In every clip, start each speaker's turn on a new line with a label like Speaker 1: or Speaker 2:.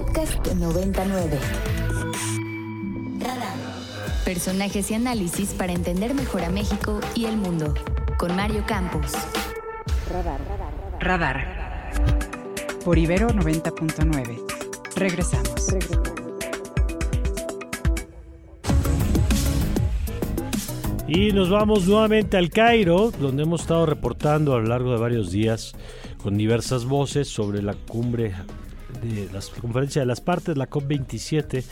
Speaker 1: Podcast 99. Personajes y análisis para entender mejor a México y el mundo. Con Mario Campos.
Speaker 2: Radar. Radar. Por Ibero 90.9. Regresamos.
Speaker 3: Y nos vamos nuevamente al Cairo, donde hemos estado reportando a lo largo de varios días con diversas voces sobre la cumbre de la conferencia de las partes, la COP27.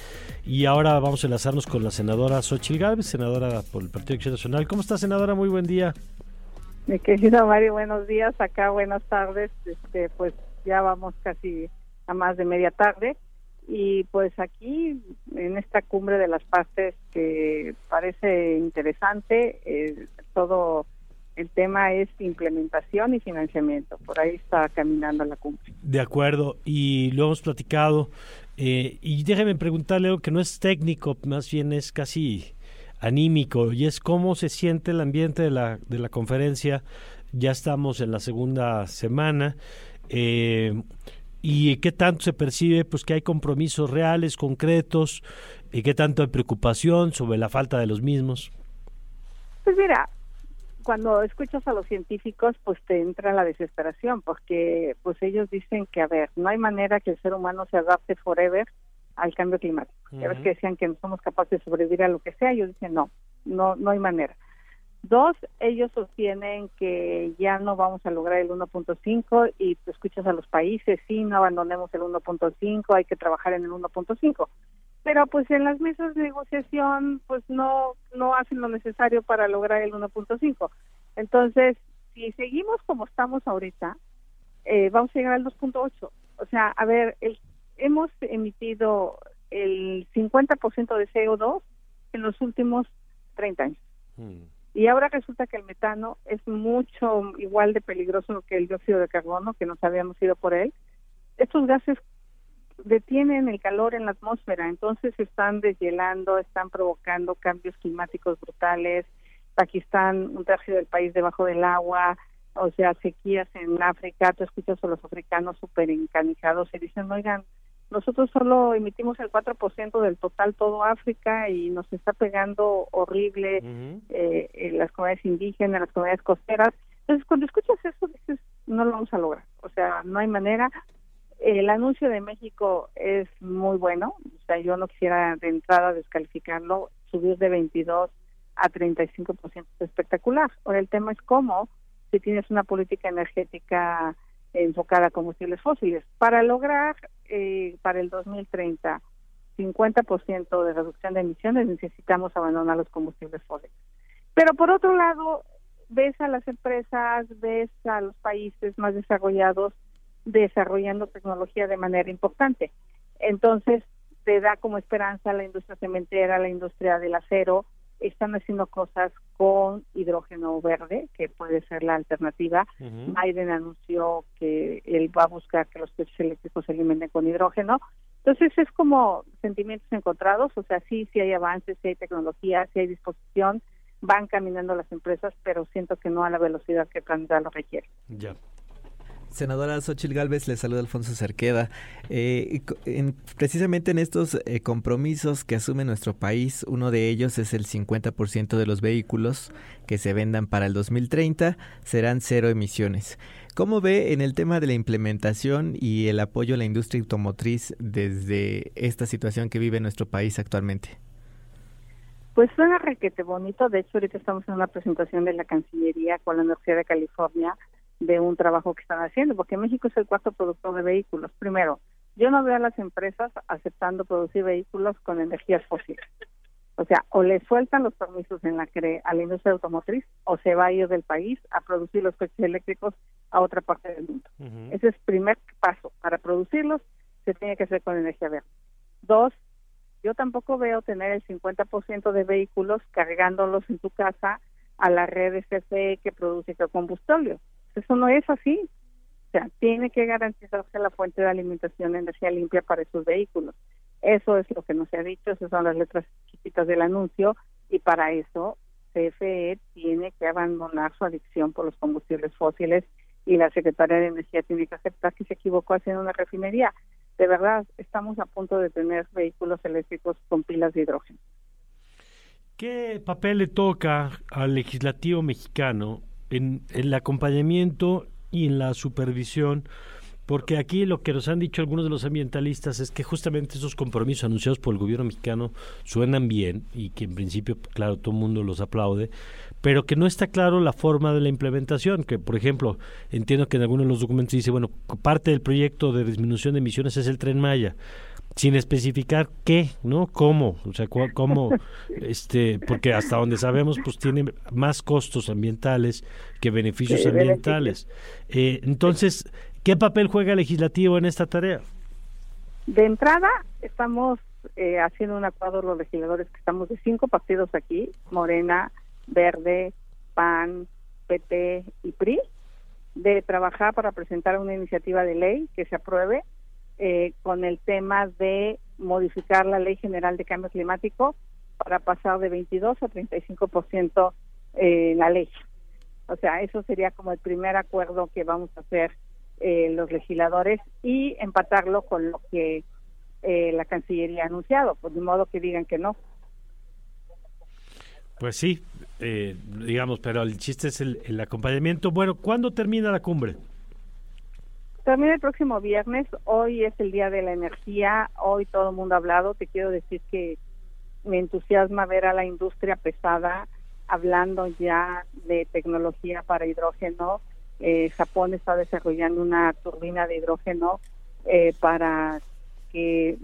Speaker 3: Y ahora vamos a enlazarnos con la senadora Xochitl Gálvez, senadora por el Partido de Acción Nacional. ¿Cómo está, senadora? Muy buen día.
Speaker 4: Mi querido Mario, buenos días. Acá, buenas tardes. Este, pues ya vamos casi a más de media tarde. Y pues aquí, en esta cumbre de las partes que parece interesante, eh, todo el tema es implementación y financiamiento. Por ahí está caminando la cumbre.
Speaker 3: De acuerdo, y lo hemos platicado. Eh, y déjeme preguntarle algo que no es técnico, más bien es casi anímico, y es cómo se siente el ambiente de la, de la conferencia. Ya estamos en la segunda semana. Eh, y qué tanto se percibe pues que hay compromisos reales, concretos, y qué tanto hay preocupación sobre la falta de los mismos.
Speaker 4: Pues mira, cuando escuchas a los científicos, pues te entra la desesperación, porque pues ellos dicen que, a ver, no hay manera que el ser humano se adapte forever al cambio climático. Ya ves que decían que no somos capaces de sobrevivir a lo que sea, ellos dicen no, no, no hay manera. Dos, ellos sostienen que ya no vamos a lograr el 1.5 y tú escuchas a los países, sí, no abandonemos el 1.5, hay que trabajar en el 1.5. Pero pues en las mesas de negociación pues no no hacen lo necesario para lograr el 1.5. Entonces, si seguimos como estamos ahorita, eh, vamos a llegar al 2.8. O sea, a ver, el, hemos emitido el 50% de CO2 en los últimos 30 años. Mm. Y ahora resulta que el metano es mucho igual de peligroso que el dióxido de carbono, que nos habíamos ido por él. Estos gases detienen el calor en la atmósfera, entonces están deshielando, están provocando cambios climáticos brutales. Pakistán, un tercio del país debajo del agua, o sea, sequías en África, tú escuchas a los africanos súper encanijados y dicen, oigan, nosotros solo emitimos el 4% del total todo África y nos está pegando horrible eh, en las comunidades indígenas, las comunidades costeras. Entonces, cuando escuchas eso, dices, no lo vamos a lograr. O sea, no hay manera. El anuncio de México es muy bueno. O sea, yo no quisiera de entrada descalificarlo. Subir de 22 a 35% es espectacular. Ahora, el tema es cómo, si tienes una política energética enfocada a combustibles fósiles. Para lograr eh, para el 2030 50% de reducción de emisiones necesitamos abandonar los combustibles fósiles. Pero por otro lado, ves a las empresas, ves a los países más desarrollados desarrollando tecnología de manera importante. Entonces, te da como esperanza la industria cementera, la industria del acero, están haciendo cosas con hidrógeno verde, que puede ser la alternativa. Biden anunció que él va a buscar que los coches eléctricos se alimenten con hidrógeno. Entonces es como sentimientos encontrados, o sea, sí, sí hay avances, sí hay tecnología, sí hay disposición, van caminando las empresas, pero siento que no a la velocidad que el planeta lo requiere.
Speaker 3: Ya.
Speaker 5: Senadora Xochil Gálvez, le saluda Alfonso Cerqueda. Eh, precisamente en estos eh, compromisos que asume nuestro país, uno de ellos es el 50% de los vehículos que se vendan para el 2030 serán cero emisiones. ¿Cómo ve en el tema de la implementación y el apoyo a la industria automotriz desde esta situación que vive nuestro país actualmente?
Speaker 4: Pues suena requete bonito. De hecho, ahorita estamos en una presentación de la Cancillería con la Universidad de California de un trabajo que están haciendo, porque México es el cuarto productor de vehículos. Primero, yo no veo a las empresas aceptando producir vehículos con energías fósiles. O sea, o le sueltan los permisos en la a la industria automotriz o se va a ir del país a producir los coches eléctricos a otra parte del mundo. Ese es el primer paso. Para producirlos se tiene que hacer con energía verde. Dos, yo tampoco veo tener el 50% de vehículos cargándolos en tu casa a la red CFE que produce combustible. Eso no es así. O sea, tiene que garantizarse la fuente de alimentación de energía limpia para esos vehículos. Eso es lo que nos ha dicho, esas son las letras chiquitas del anuncio y para eso CFE tiene que abandonar su adicción por los combustibles fósiles y la Secretaría de Energía tiene que aceptar que se equivocó haciendo una refinería. de verdad estamos a punto de tener vehículos eléctricos con pilas de hidrógeno.
Speaker 3: ¿Qué papel le toca al legislativo mexicano en, el acompañamiento y en la supervisión? Porque aquí lo que nos han dicho algunos de los ambientalistas es que justamente esos compromisos anunciados por el gobierno mexicano suenan bien y que en principio, claro, todo el mundo los aplaude, pero que no está claro la forma de la implementación, que por ejemplo, entiendo que en algunos de los documentos dice, bueno, parte del proyecto de disminución de emisiones es el tren Maya, sin especificar qué, ¿no? ¿Cómo? O sea, cómo, este, porque hasta donde sabemos, pues tiene más costos ambientales que beneficios ambientales. Eh, entonces, ¿qué papel juega el legislativo en esta tarea?
Speaker 4: De entrada, estamos eh, haciendo un acuerdo los legisladores que estamos de cinco partidos aquí, Morena, Verde, PAN, PT y PRI, de trabajar para presentar una iniciativa de ley que se apruebe eh, con el tema de modificar la Ley General de Cambio Climático para pasar de 22 a 35% eh, la ley. O sea, eso sería como el primer acuerdo que vamos a hacer eh, los legisladores y empatarlo con lo que eh, la Cancillería ha anunciado, por pues de modo que digan que no.
Speaker 3: Pues sí, eh, digamos, pero el chiste es el, acompañamiento. Bueno, ¿cuándo termina la cumbre?
Speaker 4: Termina el próximo viernes. Hoy es el Día de la Energía. Hoy todo el mundo ha hablado. Te quiero decir que me entusiasma ver a la industria pesada hablando ya de tecnología para hidrógeno. Eh, Japón está desarrollando una turbina de hidrógeno eh, para que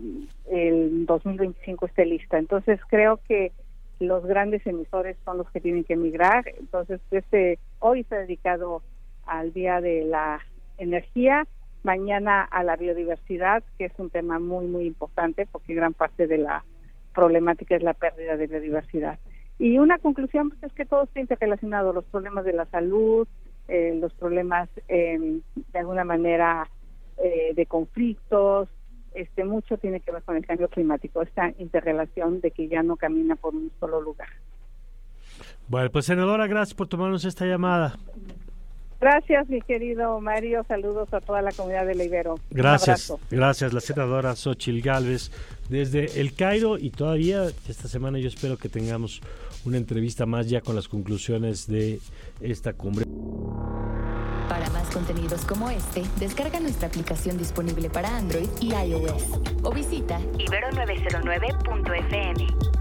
Speaker 4: el 2025 esté lista. Entonces creo que los grandes emisores son los que tienen que emigrar. Entonces, este hoy se ha dedicado al Día de la Energía, mañana a la biodiversidad, que es un tema muy, muy importante porque gran parte de la problemática es la pérdida de biodiversidad. Y una conclusión pues, es que todo está interrelacionado, los problemas de la salud, eh, los problemas eh, de alguna manera eh, de conflictos, este mucho tiene que ver con el cambio climático, esta interrelación de que ya no camina por un solo lugar.
Speaker 3: Bueno, pues senadora, gracias por tomarnos esta llamada.
Speaker 4: Gracias, mi querido Mario. Saludos a toda la comunidad de Ibero.
Speaker 3: Gracias, gracias, la senadora Xochil Gálvez desde El Cairo y todavía esta semana yo espero que tengamos una entrevista más ya con las conclusiones de esta cumbre.
Speaker 1: Para más contenidos como este, descarga nuestra aplicación disponible para Android y iOS o visita ibero909.fm.